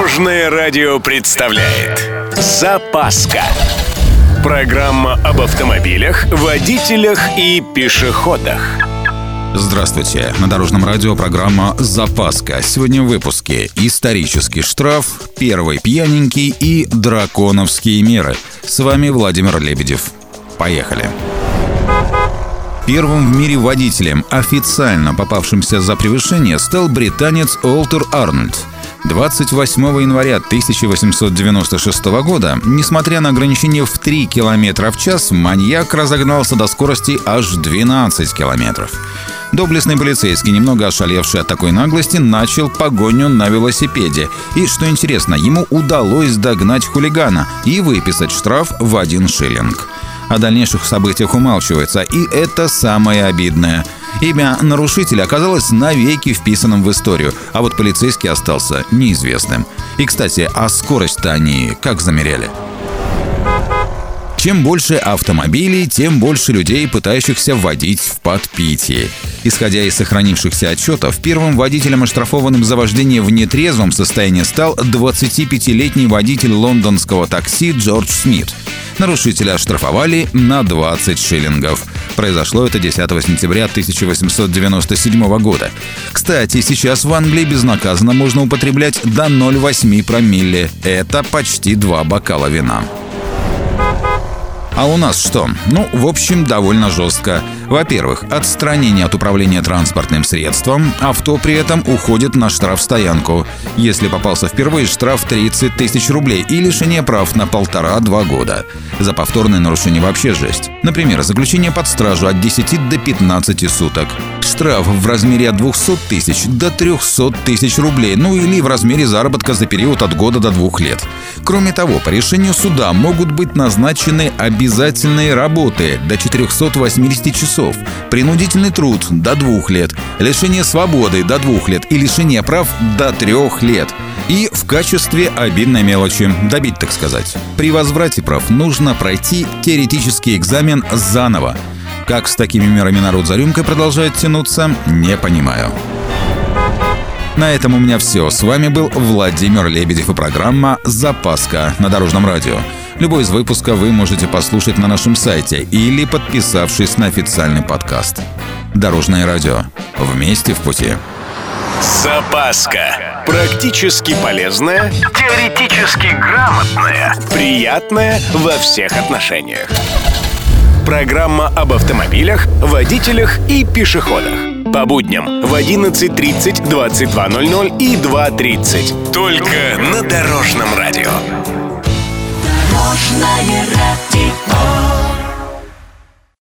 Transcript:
Дорожное радио представляет Запаска Программа об автомобилях, водителях и пешеходах Здравствуйте. На Дорожном радио программа «Запаска». Сегодня в выпуске «Исторический штраф», «Первый пьяненький» и «Драконовские меры». С вами Владимир Лебедев. Поехали. Первым в мире водителем, официально попавшимся за превышение, стал британец Олтер Арнольд. 28 января 1896 года, несмотря на ограничение в 3 км в час, маньяк разогнался до скорости аж 12 километров. Доблестный полицейский, немного ошалевший от такой наглости, начал погоню на велосипеде. И, что интересно, ему удалось догнать хулигана и выписать штраф в один шиллинг. О дальнейших событиях умалчивается, и это самое обидное. Имя нарушителя оказалось навеки вписанным в историю, а вот полицейский остался неизвестным. И, кстати, а скорость-то они как замеряли? Чем больше автомобилей, тем больше людей, пытающихся водить в подпитии. Исходя из сохранившихся отчетов, первым водителем, оштрафованным за вождение в нетрезвом состоянии, стал 25-летний водитель лондонского такси Джордж Смит. Нарушителя оштрафовали на 20 шиллингов. Произошло это 10 сентября 1897 года. Кстати, сейчас в Англии безнаказанно можно употреблять до 0,8 промилле. Это почти два бокала вина. А у нас что? Ну, в общем, довольно жестко. Во-первых, отстранение от управления транспортным средством, авто при этом уходит на штрафстоянку. Если попался впервые, штраф 30 тысяч рублей и лишение прав на полтора-два года. За повторное нарушение вообще жесть. Например, заключение под стражу от 10 до 15 суток. Штраф в размере от 200 тысяч до 300 тысяч рублей, ну или в размере заработка за период от года до двух лет. Кроме того, по решению суда могут быть назначены обязательные работы до 480 часов, принудительный труд до двух лет, лишение свободы до двух лет и лишение прав до трех лет. И в качестве обидной мелочи, добить так сказать. При возврате прав нужно пройти теоретический экзамен заново. Как с такими мерами народ за рюмкой продолжает тянуться, не понимаю. На этом у меня все. С вами был Владимир Лебедев и программа «Запаска» на Дорожном радио. Любой из выпусков вы можете послушать на нашем сайте или подписавшись на официальный подкаст. Дорожное радио. Вместе в пути. Запаска. Практически полезная, теоретически грамотная, приятная во всех отношениях. Программа об автомобилях, водителях и пешеходах. По будням в 11.30, 22.00 и 2.30. Только на Дорожном радио. Дорожное радио.